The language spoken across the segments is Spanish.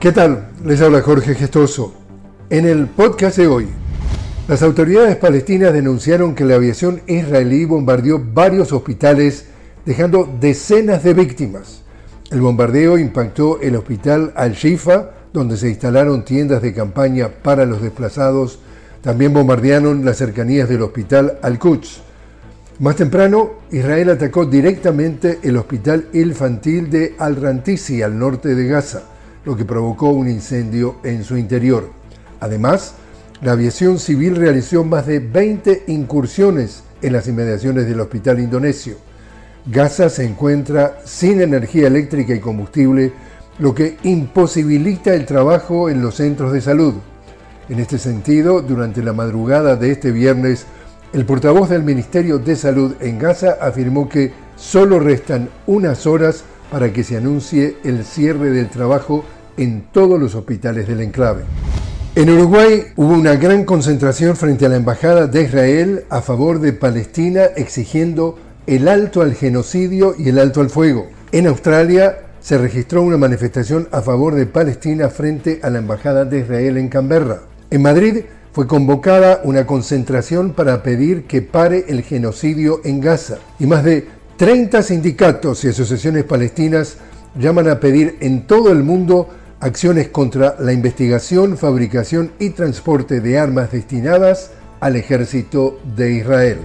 ¿Qué tal? Les habla Jorge Gestoso. En el podcast de hoy, las autoridades palestinas denunciaron que la aviación israelí bombardeó varios hospitales dejando decenas de víctimas. El bombardeo impactó el hospital Al-Shifa, donde se instalaron tiendas de campaña para los desplazados. También bombardearon las cercanías del hospital Al-Quds. Más temprano, Israel atacó directamente el hospital infantil de Al-Rantisi, al norte de Gaza lo que provocó un incendio en su interior. Además, la aviación civil realizó más de 20 incursiones en las inmediaciones del hospital indonesio. Gaza se encuentra sin energía eléctrica y combustible, lo que imposibilita el trabajo en los centros de salud. En este sentido, durante la madrugada de este viernes, el portavoz del Ministerio de Salud en Gaza afirmó que solo restan unas horas para que se anuncie el cierre del trabajo en todos los hospitales del enclave. En Uruguay hubo una gran concentración frente a la Embajada de Israel a favor de Palestina exigiendo el alto al genocidio y el alto al fuego. En Australia se registró una manifestación a favor de Palestina frente a la Embajada de Israel en Canberra. En Madrid fue convocada una concentración para pedir que pare el genocidio en Gaza y más de 30 sindicatos y asociaciones palestinas llaman a pedir en todo el mundo acciones contra la investigación, fabricación y transporte de armas destinadas al ejército de Israel.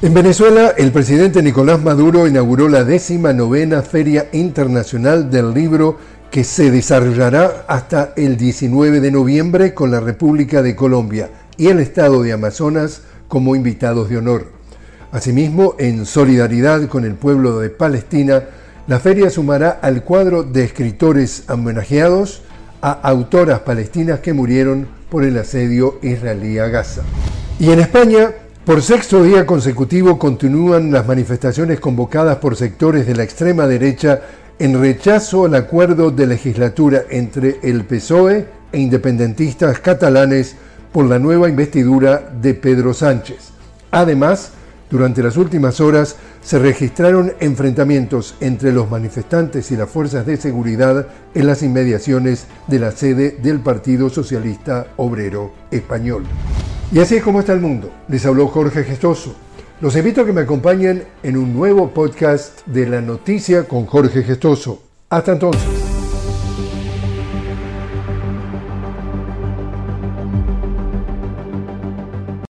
En Venezuela, el presidente Nicolás Maduro inauguró la décima novena Feria Internacional del Libro que se desarrollará hasta el 19 de noviembre con la República de Colombia y el Estado de Amazonas como invitados de honor. Asimismo, en solidaridad con el pueblo de Palestina, la feria sumará al cuadro de escritores homenajeados a autoras palestinas que murieron por el asedio israelí a Gaza. Y en España, por sexto día consecutivo continúan las manifestaciones convocadas por sectores de la extrema derecha en rechazo al acuerdo de legislatura entre el PSOE e independentistas catalanes por la nueva investidura de Pedro Sánchez. Además, durante las últimas horas se registraron enfrentamientos entre los manifestantes y las fuerzas de seguridad en las inmediaciones de la sede del Partido Socialista Obrero Español. Y así es como está el mundo. Les habló Jorge Gestoso. Los invito a que me acompañen en un nuevo podcast de la noticia con Jorge Gestoso. Hasta entonces.